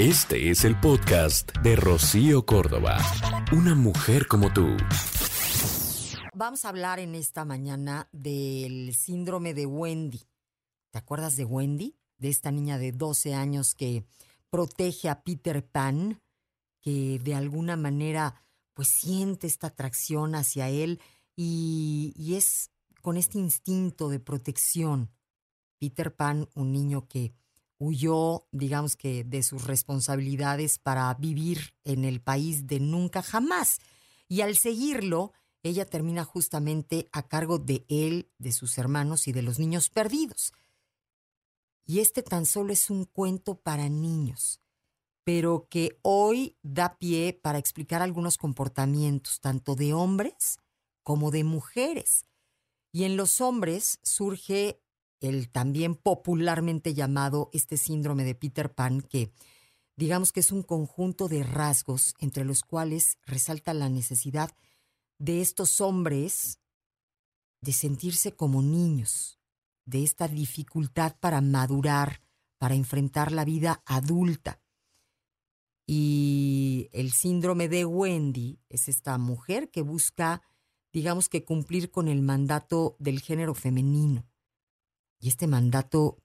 Este es el podcast de Rocío Córdoba. Una mujer como tú. Vamos a hablar en esta mañana del síndrome de Wendy. ¿Te acuerdas de Wendy? De esta niña de 12 años que protege a Peter Pan, que de alguna manera pues siente esta atracción hacia él y, y es con este instinto de protección. Peter Pan, un niño que huyó, digamos que, de sus responsabilidades para vivir en el país de nunca jamás. Y al seguirlo, ella termina justamente a cargo de él, de sus hermanos y de los niños perdidos. Y este tan solo es un cuento para niños, pero que hoy da pie para explicar algunos comportamientos, tanto de hombres como de mujeres. Y en los hombres surge el también popularmente llamado este síndrome de Peter Pan, que digamos que es un conjunto de rasgos entre los cuales resalta la necesidad de estos hombres de sentirse como niños, de esta dificultad para madurar, para enfrentar la vida adulta. Y el síndrome de Wendy es esta mujer que busca, digamos que cumplir con el mandato del género femenino. Y este mandato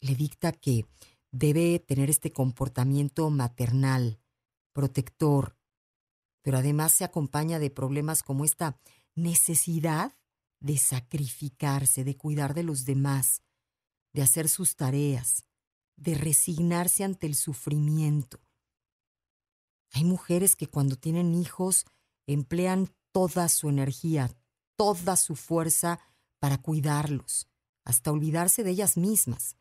le dicta que debe tener este comportamiento maternal, protector, pero además se acompaña de problemas como esta necesidad de sacrificarse, de cuidar de los demás, de hacer sus tareas, de resignarse ante el sufrimiento. Hay mujeres que cuando tienen hijos emplean toda su energía, toda su fuerza para cuidarlos, hasta olvidarse de ellas mismas.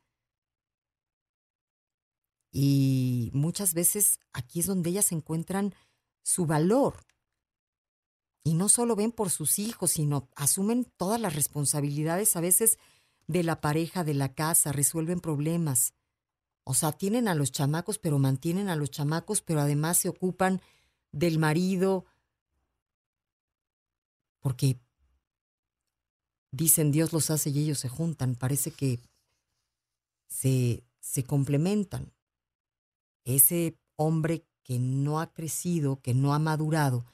Y muchas veces aquí es donde ellas encuentran su valor. Y no solo ven por sus hijos, sino asumen todas las responsabilidades a veces de la pareja, de la casa, resuelven problemas. O sea, tienen a los chamacos, pero mantienen a los chamacos, pero además se ocupan del marido, porque dicen Dios los hace y ellos se juntan. Parece que se, se complementan. Ese hombre que no ha crecido, que no ha madurado,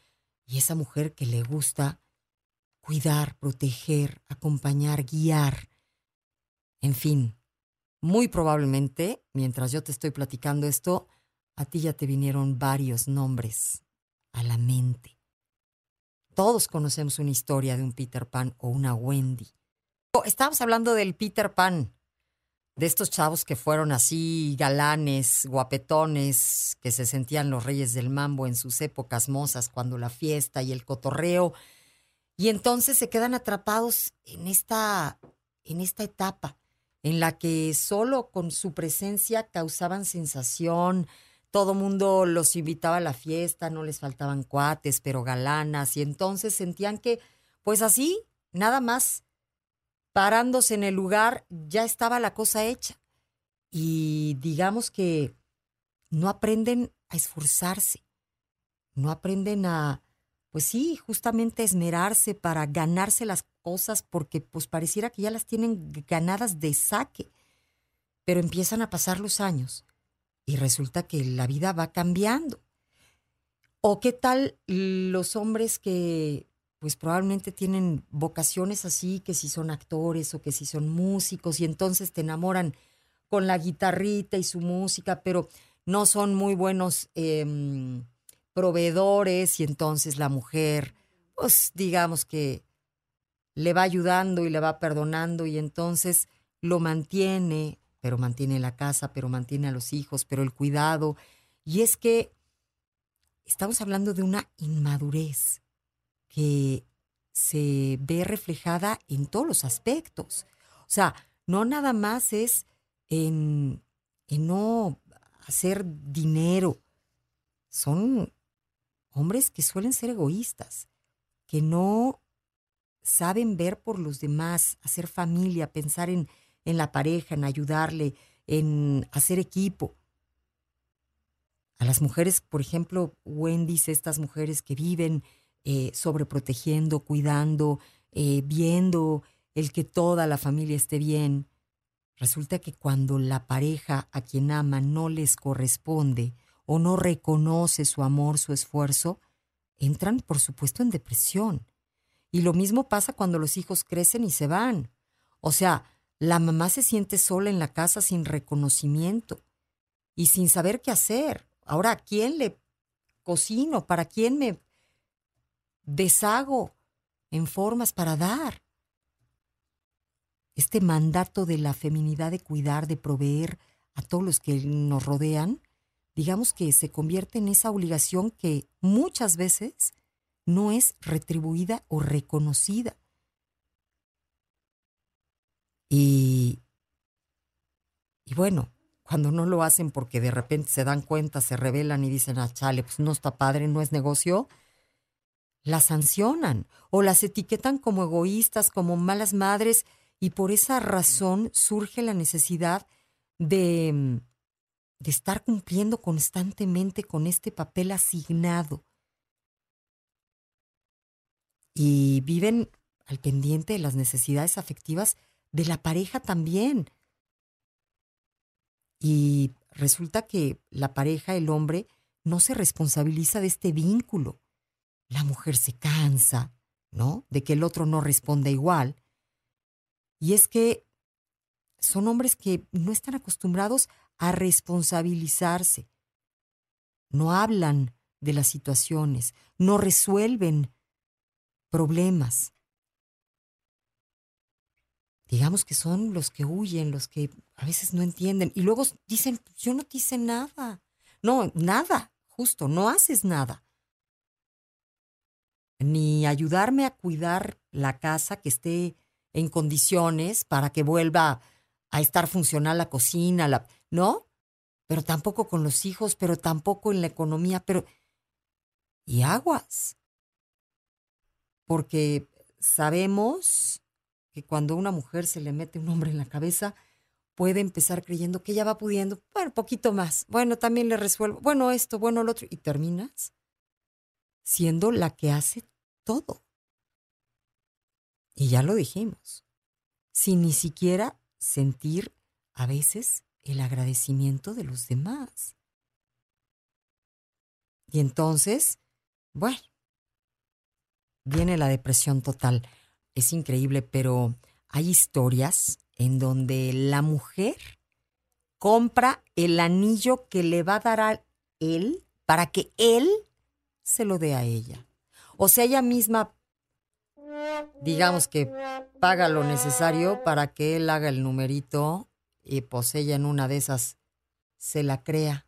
y esa mujer que le gusta cuidar, proteger, acompañar, guiar. En fin, muy probablemente, mientras yo te estoy platicando esto, a ti ya te vinieron varios nombres a la mente. Todos conocemos una historia de un Peter Pan o una Wendy. Oh, estábamos hablando del Peter Pan, de estos chavos que fueron así galanes, guapetones, que se sentían los reyes del mambo en sus épocas mozas, cuando la fiesta y el cotorreo, y entonces se quedan atrapados en esta, en esta etapa en la que solo con su presencia causaban sensación, todo mundo los invitaba a la fiesta, no les faltaban cuates, pero galanas, y entonces sentían que, pues así, nada más, parándose en el lugar, ya estaba la cosa hecha. Y digamos que no aprenden a esforzarse, no aprenden a, pues sí, justamente esmerarse para ganarse las cosas porque pues pareciera que ya las tienen ganadas de saque, pero empiezan a pasar los años y resulta que la vida va cambiando. ¿O qué tal los hombres que pues probablemente tienen vocaciones así, que si son actores o que si son músicos y entonces te enamoran con la guitarrita y su música, pero no son muy buenos em, proveedores y entonces la mujer, pues digamos que le va ayudando y le va perdonando y entonces lo mantiene pero mantiene la casa, pero mantiene a los hijos, pero el cuidado. Y es que estamos hablando de una inmadurez que se ve reflejada en todos los aspectos. O sea, no nada más es en, en no hacer dinero. Son hombres que suelen ser egoístas, que no saben ver por los demás, hacer familia, pensar en, en la pareja, en ayudarle, en hacer equipo. A las mujeres, por ejemplo, Wendy's, estas mujeres que viven eh, sobreprotegiendo, cuidando, eh, viendo el que toda la familia esté bien. Resulta que cuando la pareja a quien ama no les corresponde o no reconoce su amor, su esfuerzo, entran, por supuesto, en depresión. Y lo mismo pasa cuando los hijos crecen y se van. O sea, la mamá se siente sola en la casa sin reconocimiento y sin saber qué hacer. Ahora, ¿a quién le cocino? ¿Para quién me deshago en formas para dar? Este mandato de la feminidad de cuidar, de proveer a todos los que nos rodean, digamos que se convierte en esa obligación que muchas veces no es retribuida o reconocida. Y, y bueno, cuando no lo hacen porque de repente se dan cuenta, se rebelan y dicen, ah, chale, pues no está padre, no es negocio, las sancionan o las etiquetan como egoístas, como malas madres, y por esa razón surge la necesidad de, de estar cumpliendo constantemente con este papel asignado. Y viven al pendiente de las necesidades afectivas de la pareja también y resulta que la pareja, el hombre, no se responsabiliza de este vínculo. La mujer se cansa, ¿no? De que el otro no responda igual. Y es que son hombres que no están acostumbrados a responsabilizarse. No hablan de las situaciones, no resuelven problemas digamos que son los que huyen, los que a veces no entienden. Y luego dicen, yo no te hice nada. No, nada, justo, no haces nada. Ni ayudarme a cuidar la casa que esté en condiciones para que vuelva a estar funcional la cocina, la, ¿no? Pero tampoco con los hijos, pero tampoco en la economía, pero... Y aguas. Porque sabemos cuando una mujer se le mete un hombre en la cabeza, puede empezar creyendo que ella va pudiendo, bueno, poquito más, bueno, también le resuelvo, bueno, esto, bueno, lo otro, y terminas siendo la que hace todo. Y ya lo dijimos, sin ni siquiera sentir a veces el agradecimiento de los demás. Y entonces, bueno, viene la depresión total es increíble, pero hay historias en donde la mujer compra el anillo que le va a dar a él para que él se lo dé a ella. O sea, ella misma, digamos que paga lo necesario para que él haga el numerito y pues ella en una de esas se la crea.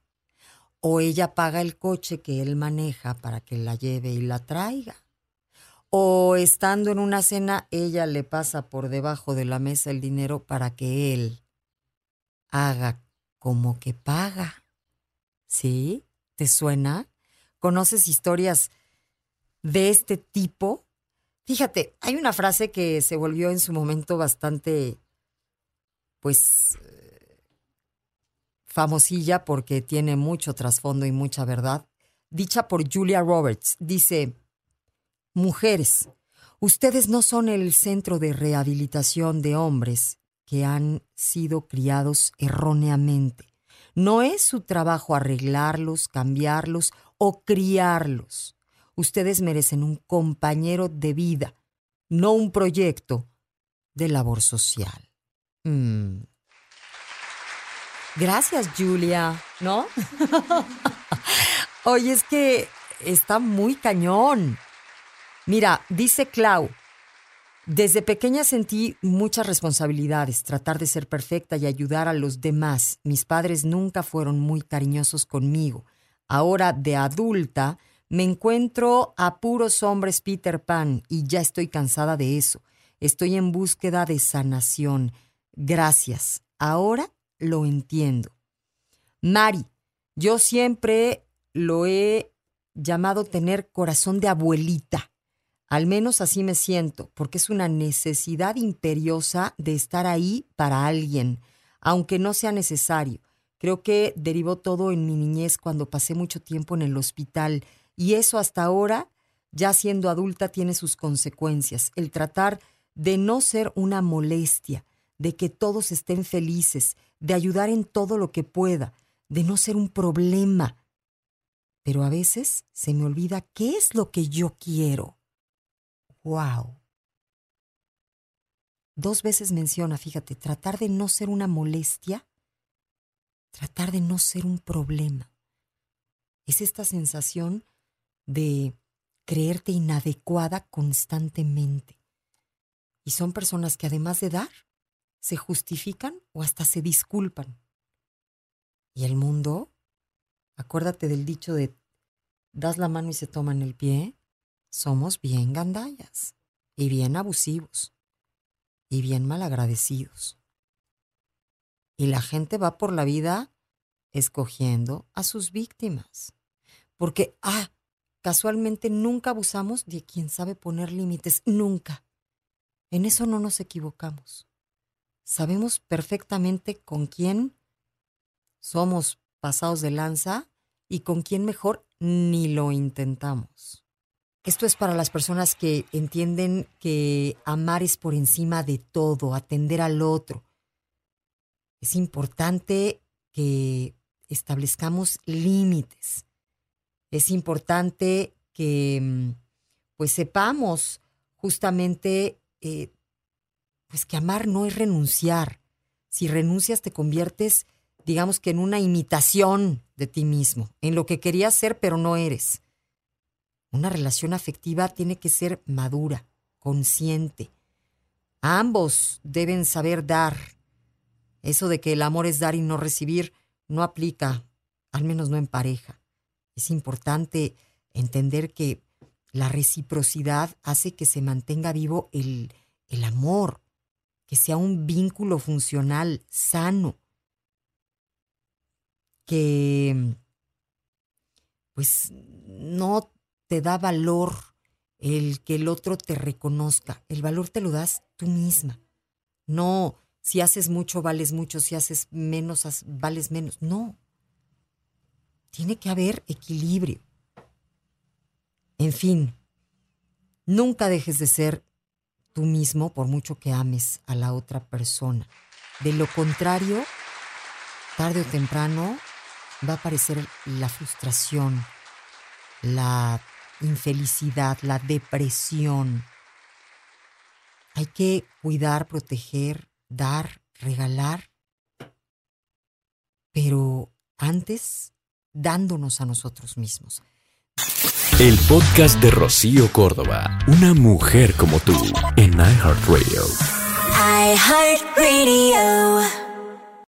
O ella paga el coche que él maneja para que la lleve y la traiga o estando en una cena, ella le pasa por debajo de la mesa el dinero para que él haga como que paga. ¿Sí? ¿Te suena? ¿Conoces historias de este tipo? Fíjate, hay una frase que se volvió en su momento bastante, pues, famosilla porque tiene mucho trasfondo y mucha verdad, dicha por Julia Roberts. Dice, Mujeres, ustedes no son el centro de rehabilitación de hombres que han sido criados erróneamente. No es su trabajo arreglarlos, cambiarlos o criarlos. Ustedes merecen un compañero de vida, no un proyecto de labor social. Mm. Gracias, Julia, ¿no? Oye, es que está muy cañón. Mira, dice Clau, desde pequeña sentí muchas responsabilidades, tratar de ser perfecta y ayudar a los demás. Mis padres nunca fueron muy cariñosos conmigo. Ahora, de adulta, me encuentro a puros hombres Peter Pan y ya estoy cansada de eso. Estoy en búsqueda de sanación. Gracias. Ahora lo entiendo. Mari, Yo siempre lo he llamado tener corazón de abuelita. Al menos así me siento, porque es una necesidad imperiosa de estar ahí para alguien, aunque no sea necesario. Creo que derivó todo en mi niñez cuando pasé mucho tiempo en el hospital y eso hasta ahora, ya siendo adulta, tiene sus consecuencias. El tratar de no ser una molestia, de que todos estén felices, de ayudar en todo lo que pueda, de no ser un problema. Pero a veces se me olvida qué es lo que yo quiero. ¡Wow! Dos veces menciona, fíjate, tratar de no ser una molestia, tratar de no ser un problema. Es esta sensación de creerte inadecuada constantemente. Y son personas que además de dar, se justifican o hasta se disculpan. Y el mundo, acuérdate del dicho de das la mano y se toman el pie, somos bien gandallas y bien abusivos y bien malagradecidos. Y la gente va por la vida escogiendo a sus víctimas. Porque, ah, casualmente nunca abusamos de quien sabe poner límites, nunca. En eso no nos equivocamos. Sabemos perfectamente con quién somos pasados de lanza y con quién mejor ni lo intentamos. Esto es para las personas que entienden que amar es por encima de todo, atender al otro. Es importante que establezcamos límites. Es importante que mm, pues sepamos justamente eh, pues que amar no es renunciar. Si renuncias te conviertes, digamos que en una imitación de ti mismo, en lo que querías ser pero no eres. Una relación afectiva tiene que ser madura, consciente. Ambos deben saber dar. Eso de que el amor es dar y no recibir no aplica, al menos no en pareja. Es importante entender que la reciprocidad hace que se mantenga vivo el, el amor, que sea un vínculo funcional, sano, que pues no te da valor el que el otro te reconozca. El valor te lo das tú misma. No, si haces mucho, vales mucho, si haces menos, vales menos. No. Tiene que haber equilibrio. En fin, nunca dejes de ser tú mismo por mucho que ames a la otra persona. De lo contrario, tarde o temprano va a aparecer la frustración, la infelicidad, la depresión. Hay que cuidar, proteger, dar, regalar, pero antes dándonos a nosotros mismos. El podcast de Rocío Córdoba, una mujer como tú, en iHeartRadio. iHeartRadio.